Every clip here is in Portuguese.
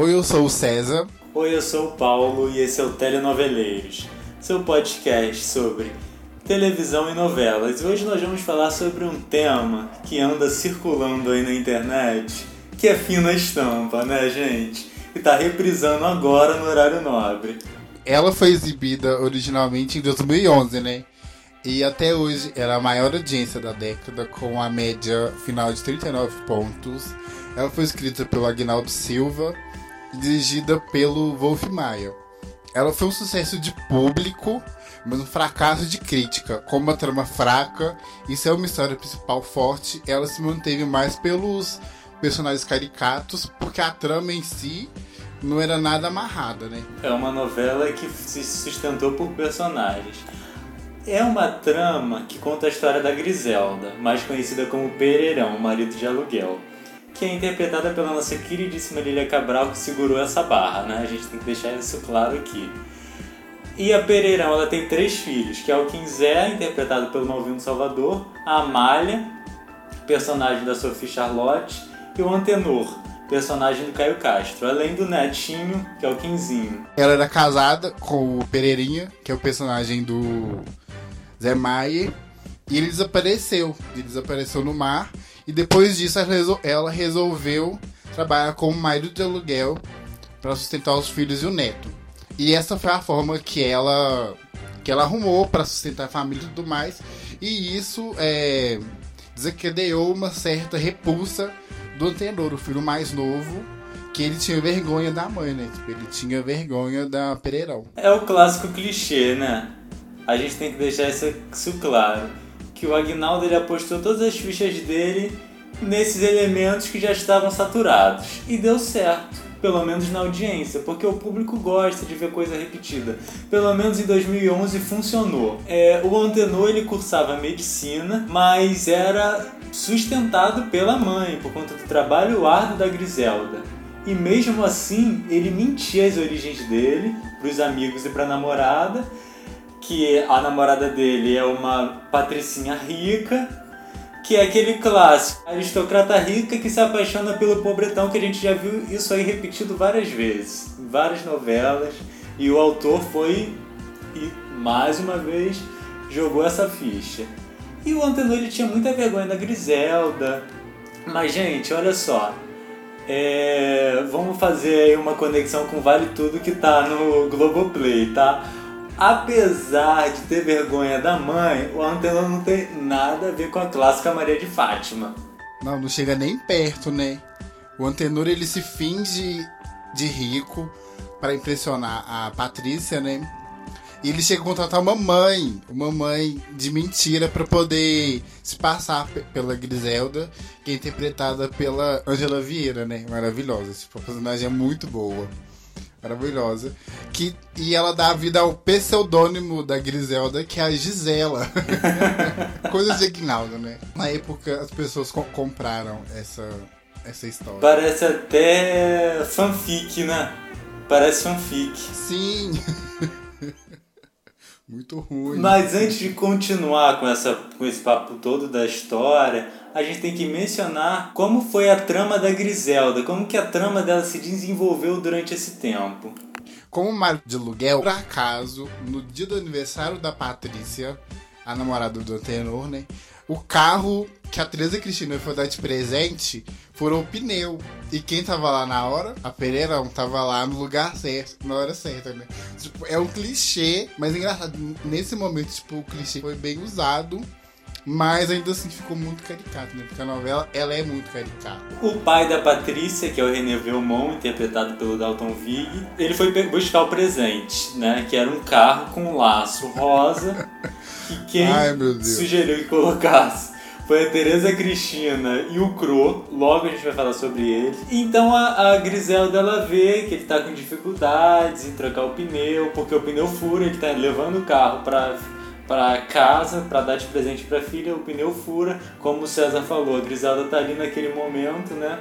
Oi, eu sou o César. Oi, eu sou o Paulo e esse é o Telenoveleiros, seu podcast sobre televisão e novelas. E hoje nós vamos falar sobre um tema que anda circulando aí na internet, que é fina estampa, né, gente? E tá reprisando agora no horário nobre. Ela foi exibida originalmente em 2011, né? E até hoje era a maior audiência da década, com a média final de 39 pontos. Ela foi escrita pelo Agnaldo Silva dirigida pelo Wolf Maia. Ela foi um sucesso de público, mas um fracasso de crítica. Com uma trama fraca e sem uma história principal forte, ela se manteve mais pelos personagens caricatos, porque a trama em si não era nada amarrada, né? É uma novela que se sustentou por personagens. É uma trama que conta a história da Griselda, mais conhecida como Pereirão, marido de aluguel, que é interpretada pela nossa queridíssima Lilia Cabral, que segurou essa barra, né? A gente tem que deixar isso claro aqui. E a Pereirão, ela tem três filhos, que é o Quinzé, interpretado pelo Malvino Salvador, a Amália, personagem da Sophie Charlotte, e o Antenor, personagem do Caio Castro, além do netinho, que é o Quinzinho. Ela era casada com o Pereirinha, que é o personagem do Zé Maier, e ele desapareceu. Ele desapareceu no mar, e depois disso ela resolveu trabalhar como marido de aluguel para sustentar os filhos e o neto. E essa foi a forma que ela que ela arrumou para sustentar a família e tudo mais. E isso é, desencadeou uma certa repulsa do Antenor, o filho mais novo, que ele tinha vergonha da mãe, né? Tipo, ele tinha vergonha da Pereirão. É o clássico clichê, né? A gente tem que deixar isso claro. Que o Agnaldo ele apostou todas as fichas dele nesses elementos que já estavam saturados. E deu certo pelo menos na audiência, porque o público gosta de ver coisa repetida. Pelo menos em 2011 funcionou. É, o Antenor ele cursava medicina, mas era sustentado pela mãe por conta do trabalho árduo da Griselda. E mesmo assim, ele mentia as origens dele para os amigos e para a namorada, que a namorada dele é uma patricinha rica que é aquele clássico, aristocrata rica que se apaixona pelo pobretão, que a gente já viu isso aí repetido várias vezes, em várias novelas, e o autor foi e mais uma vez jogou essa ficha. E o Antenor ele tinha muita vergonha da Griselda. Mas gente, olha só. É... vamos fazer aí uma conexão com Vale Tudo que tá no Globoplay, tá? Apesar de ter vergonha da mãe, o Antenor não tem nada a ver com a clássica Maria de Fátima. Não, não chega nem perto, né? O Antenor ele se finge de rico para impressionar a Patrícia, né? E ele chega a contratar uma mãe, uma mãe de mentira para poder se passar pela Griselda, que é interpretada pela Angela Vieira, né? Maravilhosa. Esse personagem é muito boa maravilhosa. Que, e ela dá vida ao pseudônimo da Griselda, que é a Gisela. Coisa de Aguinaldo, né? Na época as pessoas co compraram essa, essa história. Parece até fanfic, né? Parece fanfic. Sim. Muito ruim. Mas antes de continuar com, essa, com esse papo todo da história, a gente tem que mencionar como foi a trama da Griselda, como que a trama dela se desenvolveu durante esse tempo. Como marido de aluguel, por acaso, no dia do aniversário da Patrícia, a namorada do Tenor, né? O carro que a Teresa Cristina foi dar de presente furou o pneu. E quem tava lá na hora? A Pereirão tava lá no lugar certo, na hora certa, né? Tipo, é um clichê, mas é engraçado. Nesse momento, tipo, o clichê foi bem usado. Mas ainda assim ficou muito caricato, né? Porque a novela, ela é muito caricata. O pai da Patrícia, que é o René Velmont, interpretado pelo Dalton Vig, ele foi buscar o presente, né? Que era um carro com um laço rosa. que quem Ai, sugeriu que colocasse foi a Tereza Cristina e o Cro, logo a gente vai falar sobre ele. Então a, a Griselda ela vê que ele tá com dificuldades em trocar o pneu, porque o pneu fura, ele tá levando o carro para para casa para dar de presente para filha, o pneu fura, como o César falou, a Griselda tá ali naquele momento, né?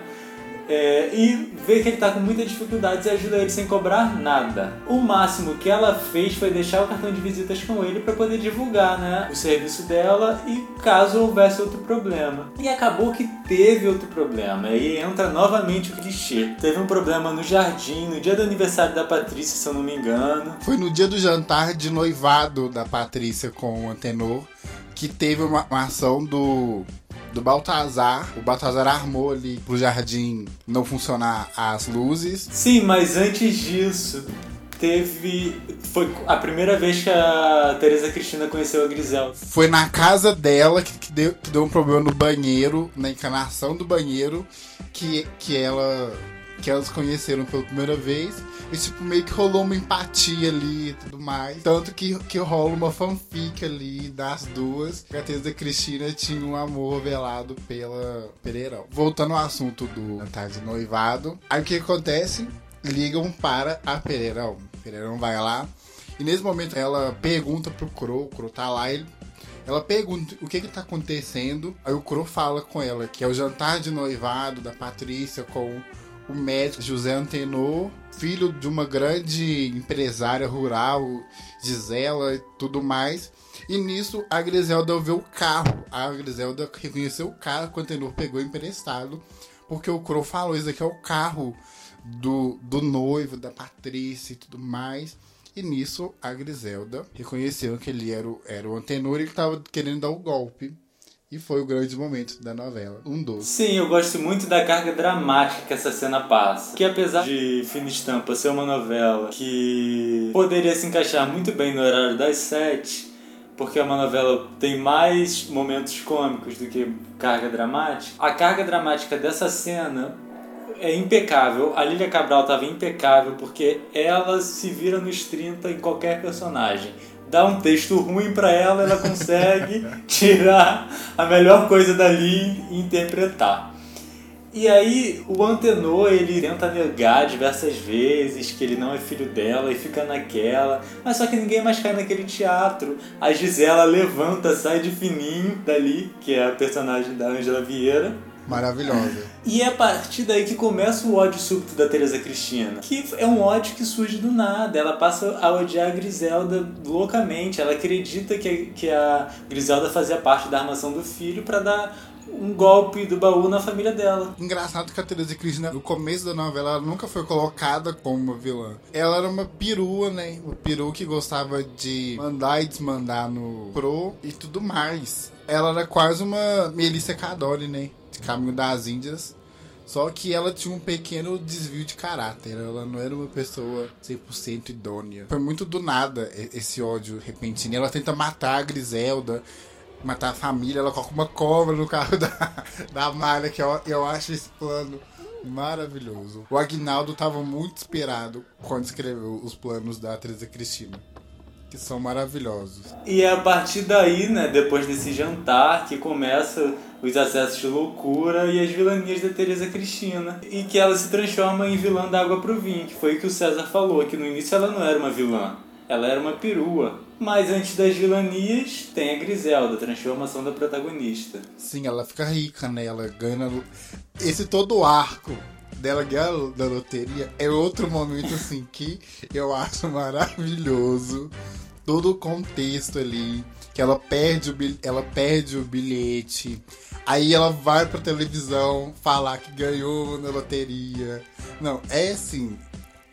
É, e vê que ele tá com muitas dificuldades e ajuda ele sem cobrar nada. O máximo que ela fez foi deixar o cartão de visitas com ele para poder divulgar né, o serviço dela e caso houvesse outro problema. E acabou que teve outro problema. E entra novamente o clichê. Teve um problema no jardim, no dia do aniversário da Patrícia, se eu não me engano. Foi no dia do jantar de noivado da Patrícia com o Antenor que teve uma, uma ação do do Baltazar. O Baltazar armou ali pro jardim não funcionar as luzes. Sim, mas antes disso, teve. Foi a primeira vez que a Teresa Cristina conheceu a Grisel. Foi na casa dela que, que, deu, que deu um problema no banheiro, na encanação do banheiro, que, que ela. Que elas conheceram pela primeira vez. E, tipo, meio que rolou uma empatia ali e tudo mais. Tanto que, que rola uma fanfic ali das duas. A Teresa Cristina tinha um amor velado pela Pereirão. Voltando ao assunto do jantar de noivado. Aí o que acontece? Ligam para a Pereirão. Pereirão vai lá. E nesse momento ela pergunta pro Crow, o Crow tá lá, ele ela pergunta o que que tá acontecendo. Aí o Crow fala com ela que é o jantar de noivado da Patrícia com o médico José Antenor, filho de uma grande empresária rural, Gisela e tudo mais. E nisso a Griselda viu o carro. A Griselda reconheceu o carro que o Antenor pegou emprestado. Porque o Crow falou: Isso aqui é o carro do, do noivo, da Patrícia e tudo mais. E nisso a Griselda reconheceu que ele era o, era o Antenor e que estava querendo dar o golpe. E foi o grande momento da novela. Um doce. Sim, eu gosto muito da carga dramática que essa cena passa. Que apesar de Fina Estampa ser uma novela que poderia se encaixar muito bem no horário das sete, porque é uma novela tem mais momentos cômicos do que carga dramática, a carga dramática dessa cena é impecável. A Lilia Cabral estava impecável porque ela se vira nos 30 em qualquer personagem dá um texto ruim para ela, ela consegue tirar a melhor coisa dali e interpretar. E aí o Antenor, ele tenta negar diversas vezes que ele não é filho dela e fica naquela, mas só que ninguém mais cai naquele teatro. A Gisela levanta, sai de fininho dali, que é a personagem da Angela Vieira, Maravilhosa. E é a partir daí que começa o ódio súbito da Teresa Cristina. Que é um ódio que surge do nada. Ela passa a odiar a Griselda loucamente. Ela acredita que, que a Griselda fazia parte da armação do filho para dar um golpe do baú na família dela. Engraçado que a Teresa Cristina, no começo da novela, ela nunca foi colocada como uma vilã. Ela era uma perua, né? Uma perua que gostava de mandar e desmandar no pro e tudo mais. Ela era quase uma Melissa Cadore, né? Caminho das Índias. Só que ela tinha um pequeno desvio de caráter. Ela não era uma pessoa 100% idônea. Foi muito do nada esse ódio repentino. Ela tenta matar a Griselda matar a família, ela coloca uma cobra no carro da, da Malha, que eu, eu acho esse plano maravilhoso. O Agnaldo estava muito esperado quando escreveu os planos da Teresa Cristina. Que são maravilhosos. E é a partir daí, né, depois desse jantar, que começa os acessos de loucura e as vilanias da Teresa Cristina. E que ela se transforma em vilã da água pro vinho, que foi o que o César falou, que no início ela não era uma vilã, ela era uma perua. Mas antes das vilanias, tem a Griselda, a transformação da protagonista. Sim, ela fica rica, né? Ela ganha. Esse todo arco dela ganhar da loteria é outro momento, assim, que eu acho maravilhoso. Todo o contexto ali. Que ela perde, o, ela perde o bilhete. Aí ela vai pra televisão falar que ganhou na loteria. Não, é assim.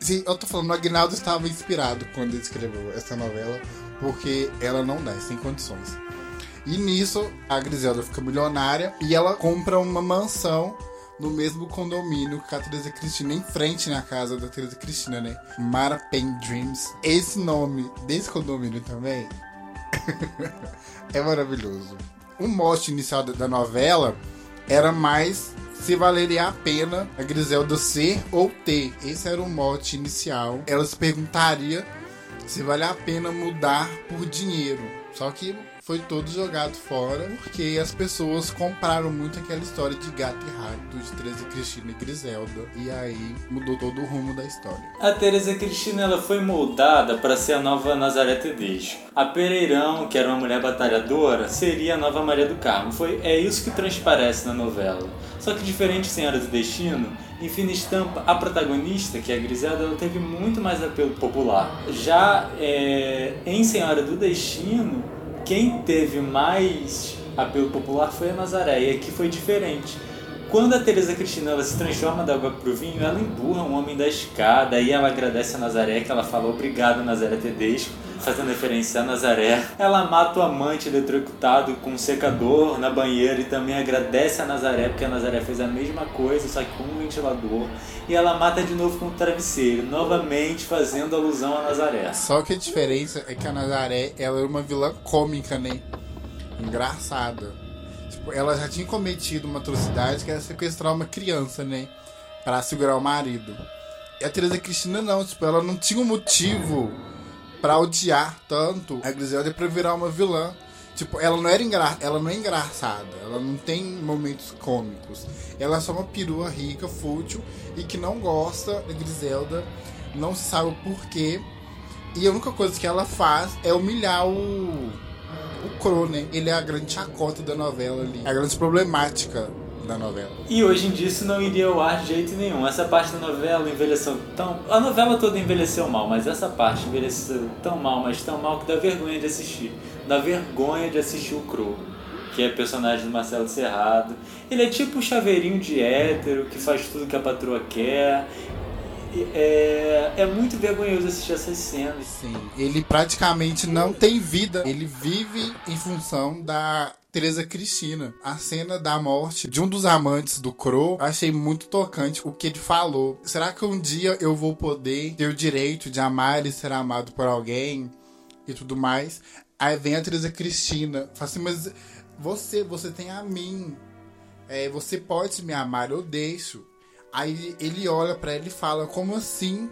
Sim, eu tô falando, o Agnaldo estava inspirado quando ele escreveu essa novela porque ela não dá, sem condições. E nisso, a Griselda fica milionária e ela compra uma mansão no mesmo condomínio que a Teresa Cristina, em frente na casa da Teresa Cristina, né? Mara Pen Dreams. Esse nome desse condomínio também é maravilhoso. O mote inicial da novela era mais se valeria a pena a Griselda ser ou ter. Esse era o mote inicial. Ela se perguntaria se vale a pena mudar por dinheiro. Só que foi todo jogado fora porque as pessoas compraram muito aquela história de gato e rato de Teresa Cristina e Griselda e aí mudou todo o rumo da história. A Teresa Cristina ela foi moldada para ser a nova Nazaré Tedesco. A Pereirão, que era uma mulher batalhadora, seria a nova Maria do Carmo. Foi é isso que transparece na novela. Só que diferente de Senhora do Destino, Em fina estampa, a protagonista, que é a Griselda, ela teve muito mais apelo popular. Já é, em Senhora do Destino, quem teve mais apelo popular foi a Nazaré, e aqui foi diferente. Quando a Teresa Cristina ela se transforma da água pro vinho, ela emburra um homem da escada, aí ela agradece a Nazaré, que ela fala obrigado Nazaré Tedesco, fazendo referência a Nazaré. Ela mata o amante eletrocutado com um secador na banheira e também agradece a Nazaré, porque a Nazaré fez a mesma coisa, só que com um ventilador. E ela mata de novo com um travesseiro, novamente fazendo alusão a Nazaré. Só que a diferença é que a Nazaré ela é uma vilã cômica, né? Engraçada. Tipo, ela já tinha cometido uma atrocidade que era sequestrar uma criança, né? Pra segurar o marido. E a Teresa Cristina não, tipo, ela não tinha um motivo para odiar tanto a Griselda pra virar uma vilã. Tipo, ela não era engra... ela não é engraçada, ela não tem momentos cômicos. Ela é só uma perua rica, fútil e que não gosta da Griselda, não sabe o porquê. E a única coisa que ela faz é humilhar o o Crow, né? Ele é a grande chacota da novela ali. A grande problemática da novela. E hoje em dia isso não iria ao ar de jeito nenhum. Essa parte da novela envelheceu tão. A novela toda envelheceu mal, mas essa parte envelheceu tão mal, mas tão mal que dá vergonha de assistir. Dá vergonha de assistir o Crow. Que é personagem do Marcelo Serrado. Ele é tipo o chaveirinho de hétero que faz tudo que a patroa quer é, é muito vergonhoso assistir essas cenas. Sim, ele praticamente não tem vida. Ele vive em função da Teresa Cristina. A cena da morte de um dos amantes do Crow, achei muito tocante o que ele falou. Será que um dia eu vou poder ter o direito de amar e ser amado por alguém e tudo mais? Aí vem a Teresa Cristina, fala assim, mas você, você tem a mim. É, você pode me amar, eu deixo. Aí ele olha para ela e fala: Como assim?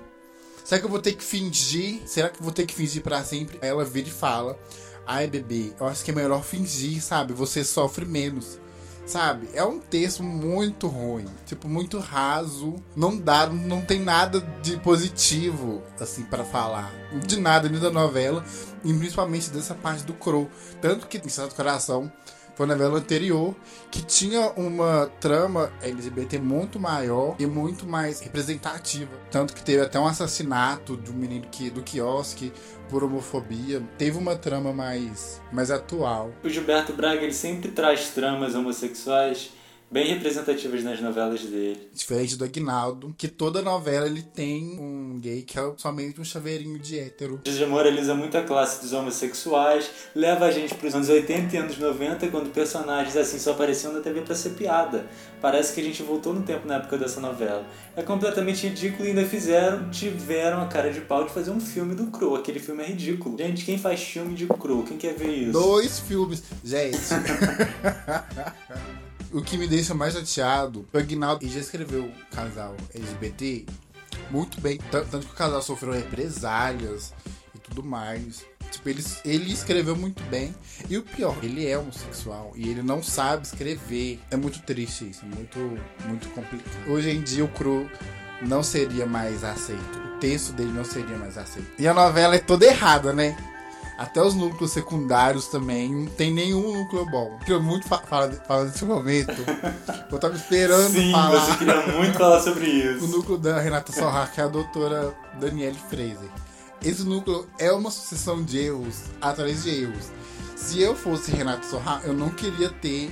Será que eu vou ter que fingir? Será que eu vou ter que fingir para sempre? Aí ela vira e fala: Ai, bebê, eu acho que é melhor fingir, sabe? Você sofre menos. Sabe? É um texto muito ruim, tipo, muito raso. Não dá, não tem nada de positivo, assim, para falar. De nada, nem da novela, e principalmente dessa parte do Crow. Tanto que, em Santo Coração, foi na novela anterior, que tinha uma trama LGBT muito maior e muito mais representativa. Tanto que teve até um assassinato de um menino que, do quiosque por homofobia. Teve uma trama mais, mais atual. O Gilberto Braga ele sempre traz tramas homossexuais bem representativas nas novelas dele. Diferente do Agnaldo, que toda novela ele tem um gay que é somente um chaveirinho de hétero. Jesus moraliza muito a classe dos homossexuais, leva a gente para os anos 80 e anos 90, quando personagens assim só apareciam na TV para ser piada. Parece que a gente voltou no tempo na época dessa novela. É completamente ridículo e ainda fizeram, tiveram a cara de pau de fazer um filme do Crow. Aquele filme é ridículo. Gente, quem faz filme de Crow? Quem quer ver isso? Dois filmes. Gente. o que me deixa mais chateado, o Aguinaldo já escreveu o casal LGBT muito bem, tanto que o casal sofreu represálias e tudo mais. Tipo, ele, ele escreveu muito bem. E o pior, ele é homossexual e ele não sabe escrever. É muito triste isso, muito, muito complicado. Hoje em dia o Cru não seria mais aceito. O texto dele não seria mais aceito. E a novela é toda errada, né? Até os núcleos secundários também. Não tem nenhum núcleo bom. Eu muito fa fala, fala desse momento. Eu tava esperando Sim, falar. você queria muito falar sobre isso. O núcleo da Renata Sorra, que é a doutora Danielle Fraser. Esse núcleo é uma sucessão de erros atrás de erros. Se eu fosse Renata Sorra, eu não queria ter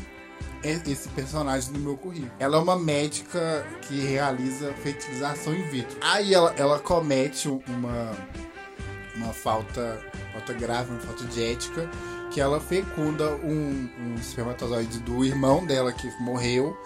esse personagem no meu currículo. Ela é uma médica que realiza fertilização in vitro. Aí ela, ela comete uma, uma falta falta grave, uma falta de ética, que ela fecunda um, um espermatozoide do irmão dela que morreu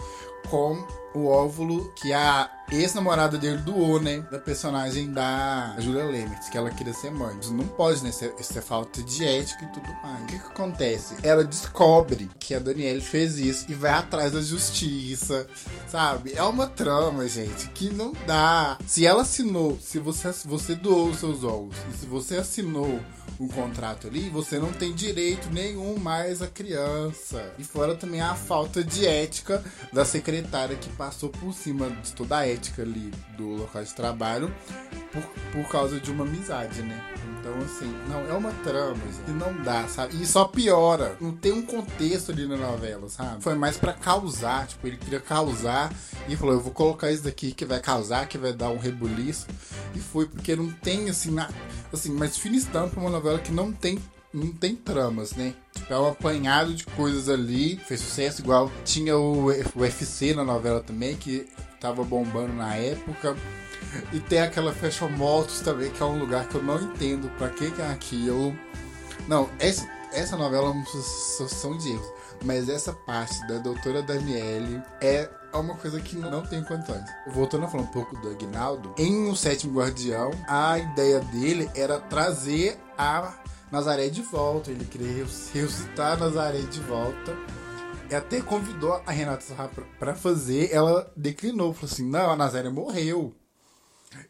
com o óvulo que a ex-namorada dele doou, né? Da personagem da Julia Lemert, que ela queria ser mãe. Isso não pode, né? Isso é, isso é falta de ética e tudo mais. O que, que acontece? Ela descobre que a Danielle fez isso e vai atrás da justiça, sabe? É uma trama, gente, que não dá. Se ela assinou, se você, você doou os seus ovos, e se você assinou um contrato ali, você não tem direito nenhum mais à criança. E fora também a falta de ética da secretária que passou por cima de toda a ética ali do local de trabalho por, por causa de uma amizade, né? Então, assim, não, é uma trama, gente, e não dá, sabe? E só piora. Não tem um contexto ali na novela, sabe? Foi mais pra causar, tipo, ele queria causar e falou, eu vou colocar isso daqui que vai causar, que vai dar um rebuliço. E foi, porque não tem, assim, na, assim, mas Fina Estampa uma novela que não tem não tem tramas, né? Tipo, é um apanhado de coisas ali. Fez sucesso igual. Tinha o UFC na novela também, que tava bombando na época. E tem aquela Fashion Motos também, que é um lugar que eu não entendo pra que, é aquilo. Não, essa, essa novela é uma sucessão de erros. Mas essa parte da doutora Daniele é uma coisa que não tem condições. Voltando a falar um pouco do Agnaldo, em O Sétimo Guardião, a ideia dele era trazer a Nazaré de volta. Ele queria ressuscitar Nazaré de volta. E até convidou a Renata Sarra para fazer. Ela declinou. Falou assim: não, a Nazaré morreu.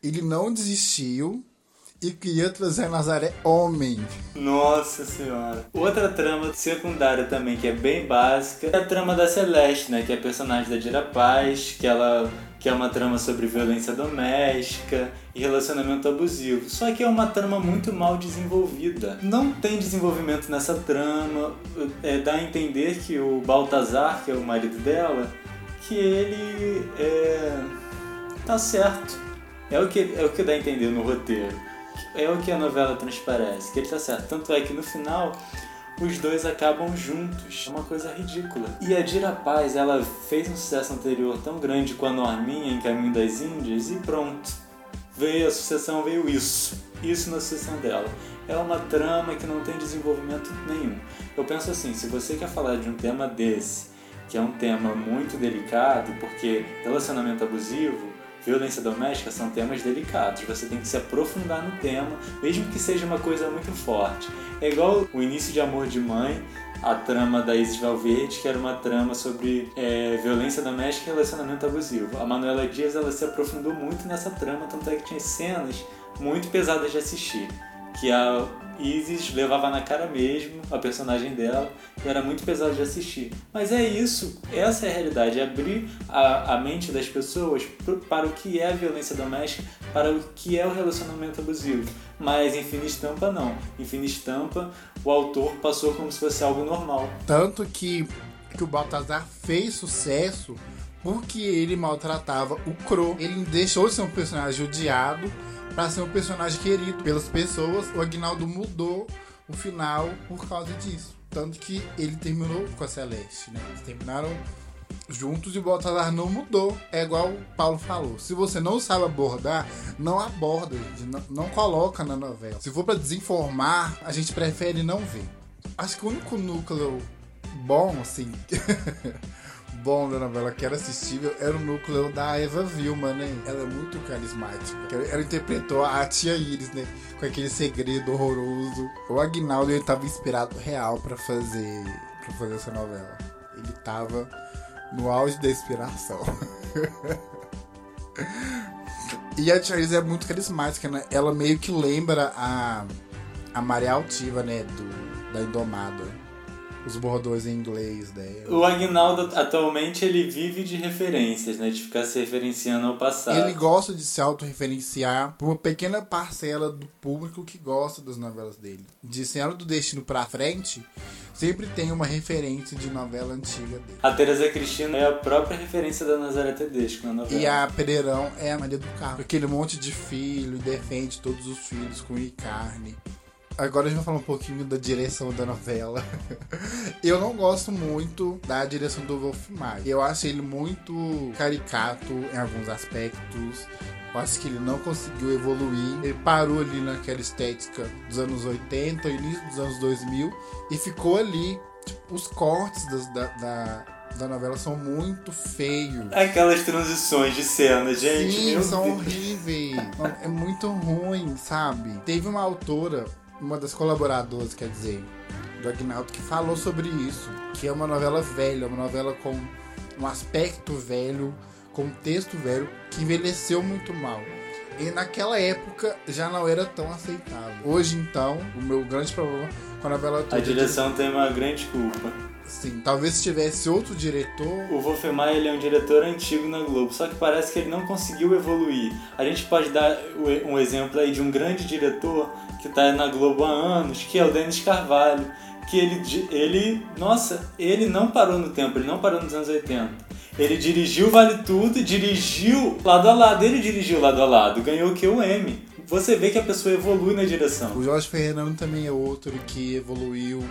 Ele não desistiu e queria a Nazaré homem. Nossa senhora. Outra trama secundária também que é bem básica é a trama da Celeste, né? Que é a personagem da Dira Paz, que ela que é uma trama sobre violência doméstica e relacionamento abusivo. Só que é uma trama muito mal desenvolvida. Não tem desenvolvimento nessa trama. É, dá a entender que o Baltazar, que é o marido dela, que ele é, tá certo. É o que é o que dá a entender no roteiro. É o que a novela transparece, que ele tá certo. Tanto é que no final os dois acabam juntos. É uma coisa ridícula. E a Dira Paz, ela fez um sucesso anterior tão grande com a Norminha em Caminho das Índias e pronto. Veio a sucessão, veio isso. Isso na sucessão dela. É uma trama que não tem desenvolvimento nenhum. Eu penso assim, se você quer falar de um tema desse, que é um tema muito delicado, porque relacionamento abusivo violência doméstica são temas delicados. Você tem que se aprofundar no tema, mesmo que seja uma coisa muito forte. É igual o início de Amor de Mãe, a trama da Isis Valverde, que era uma trama sobre é, violência doméstica e relacionamento abusivo. A Manuela Dias ela se aprofundou muito nessa trama, tanto é que tinha cenas muito pesadas de assistir. Que a Isis levava na cara mesmo a personagem dela e era muito pesado de assistir. Mas é isso, essa é a realidade, é abrir a, a mente das pessoas para o que é a violência doméstica, para o que é o relacionamento abusivo. Mas em Fina Estampa não. Em Fina Estampa o autor passou como se fosse algo normal. Tanto que, que o Baltazar fez sucesso porque ele maltratava o Cro. Ele deixou de ser um personagem odiado para ser um personagem querido pelas pessoas. O Agnaldo mudou o final por causa disso. Tanto que ele terminou com a Celeste, né? Eles terminaram juntos e o Baltazar não mudou. É igual o Paulo falou. Se você não sabe abordar, não aborda, não, não coloca na novela. Se for para desinformar, a gente prefere não ver. Acho que o único núcleo bom, assim, bom da novela que era assistível era o núcleo da Eva Vilma, né? Ela é muito carismática. Ela interpretou a tia Iris, né? Com aquele segredo horroroso. O Agnaldo ele tava inspirado real para fazer para fazer essa novela. Ele tava no auge da inspiração. e a tia Iris é muito carismática, né? Ela meio que lembra a a Maria Altiva, né, do da Indomada os bordões em inglês dela. O Agnaldo atualmente ele vive de referências, né? De ficar se referenciando ao passado. Ele gosta de se autorreferenciar por uma pequena parcela do público que gosta das novelas dele. De Senhora do Destino pra frente, sempre tem uma referência de novela antiga dele. A Teresa Cristina é a própria referência da Nazaré Tedesco na novela. E a Pereirão é a Maria do Carmo. Aquele monte de filho, defende todos os filhos com e carne. Agora a gente vai falar um pouquinho da direção da novela. Eu não gosto muito da direção do Wolf Maia. Eu acho ele muito caricato em alguns aspectos. Eu acho que ele não conseguiu evoluir. Ele parou ali naquela estética dos anos 80, início dos anos 2000 e ficou ali. Tipo, os cortes das, da, da, da novela são muito feios. Aquelas transições de cena, gente. Sim, são Deus. horríveis. é muito ruim, sabe? Teve uma autora uma das colaboradoras, quer dizer, do Agnaldo, que falou sobre isso. Que é uma novela velha, uma novela com um aspecto velho, com um texto velho, que envelheceu muito mal. E naquela época já não era tão aceitável. Hoje, então, o meu grande problema com a novela toda. A direção tem uma grande culpa. Sim, talvez se tivesse outro diretor. O Wolf Maia ele é um diretor antigo na Globo, só que parece que ele não conseguiu evoluir. A gente pode dar um exemplo aí de um grande diretor que está na Globo há anos, que é o Denis Carvalho. Que ele, ele, nossa, ele não parou no tempo, ele não parou nos anos 80. Ele dirigiu Vale Tudo, dirigiu lado a lado, ele dirigiu lado a lado, ganhou o que? O M. Você vê que a pessoa evolui na direção. O Jorge Fernando também é outro que evoluiu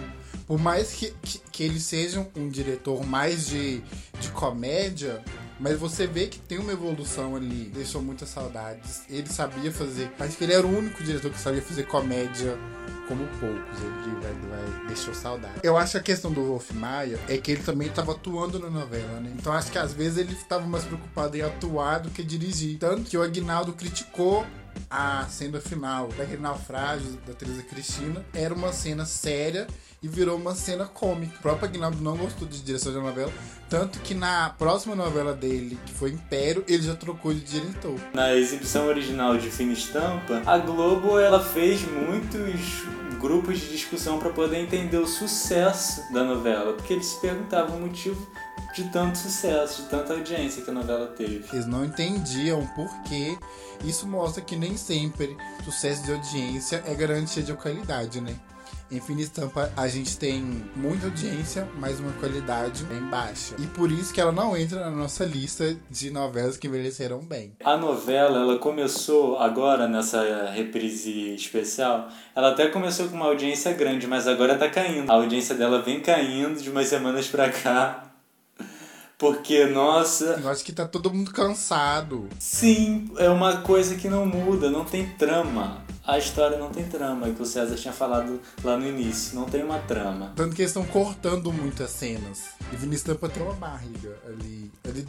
por mais que, que, que ele seja um diretor mais de, de comédia, mas você vê que tem uma evolução ali. Deixou muitas saudades. Ele sabia fazer. Acho que ele era o único diretor que sabia fazer comédia como poucos. Ele vai, vai, deixou saudade. Eu acho que a questão do Wolf Maia é que ele também estava atuando na novela, né? Então acho que às vezes ele estava mais preocupado em atuar do que dirigir. Tanto que o Agnaldo criticou a cena final daquele naufrágio da Teresa Cristina. Era uma cena séria e virou uma cena cômica. O próprio Aguinaldo não gostou de direção da novela, tanto que na próxima novela dele, que foi Império, ele já trocou de diretor. Na exibição original de Fina Estampa, a Globo ela fez muitos grupos de discussão para poder entender o sucesso da novela, porque eles se perguntavam o motivo de tanto sucesso, de tanta audiência que a novela teve. Eles não entendiam por que isso mostra que nem sempre sucesso de audiência é garantia de qualidade, né? Em Fina Estampa a gente tem muita audiência, mas uma qualidade bem baixa. E por isso que ela não entra na nossa lista de novelas que envelheceram bem. A novela, ela começou agora nessa reprise especial, ela até começou com uma audiência grande, mas agora tá caindo. A audiência dela vem caindo de umas semanas pra cá. Porque, nossa. Eu acho que tá todo mundo cansado. Sim, é uma coisa que não muda, não tem trama a história não tem trama, que o César tinha falado lá no início, não tem uma trama. Tanto que eles estão cortando muitas cenas. E Vinícius Tampa tem uma barriga ali. Ele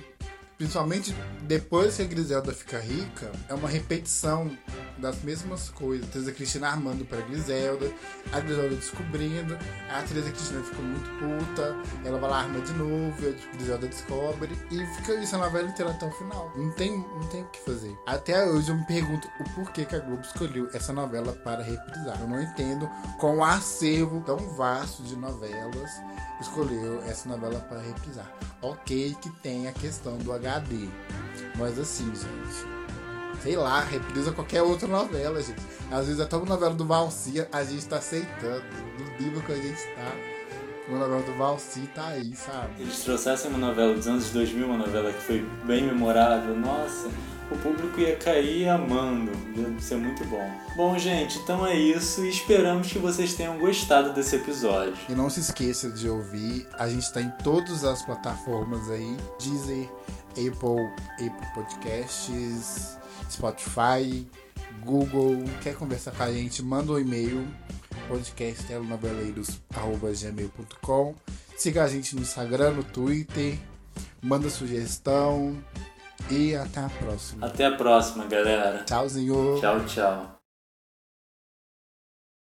Principalmente depois que a Griselda fica rica, é uma repetição das mesmas coisas. Teresa Cristina armando para Griselda, a Griselda descobrindo, a Teresa Cristina fica muito puta, ela vai lá arma de novo, a Griselda descobre, e fica isso na novela inteira até o final. Não tem, não tem o que fazer. Até hoje eu me pergunto o porquê que a Globo escolheu essa novela para reprisar. Eu não entendo com um acervo tão vasto de novelas escolheu essa novela para reprisar. Ok que tem a questão do HD, mas assim, gente, sei lá, reprisa qualquer outra novela, gente. Às vezes até uma novela do Valcia a gente tá aceitando, do nível que a gente tá. Uma novela do Valci tá aí, sabe? Eles trouxessem uma novela dos anos 2000, uma novela que foi bem memorável, nossa, o público ia cair amando, ia ser muito bom. Bom, gente, então é isso e esperamos que vocês tenham gostado desse episódio. E não se esqueça de ouvir, a gente está em todas as plataformas aí, Deezer, Apple, Apple Podcasts, Spotify, Google. Quer conversar com a gente? Manda um e-mail podcasttelonoveleiros.gmail.com Siga a gente no Instagram, no Twitter, manda sugestão, e até a próxima. Até a próxima, galera. Tchauzinho. Tchau, tchau.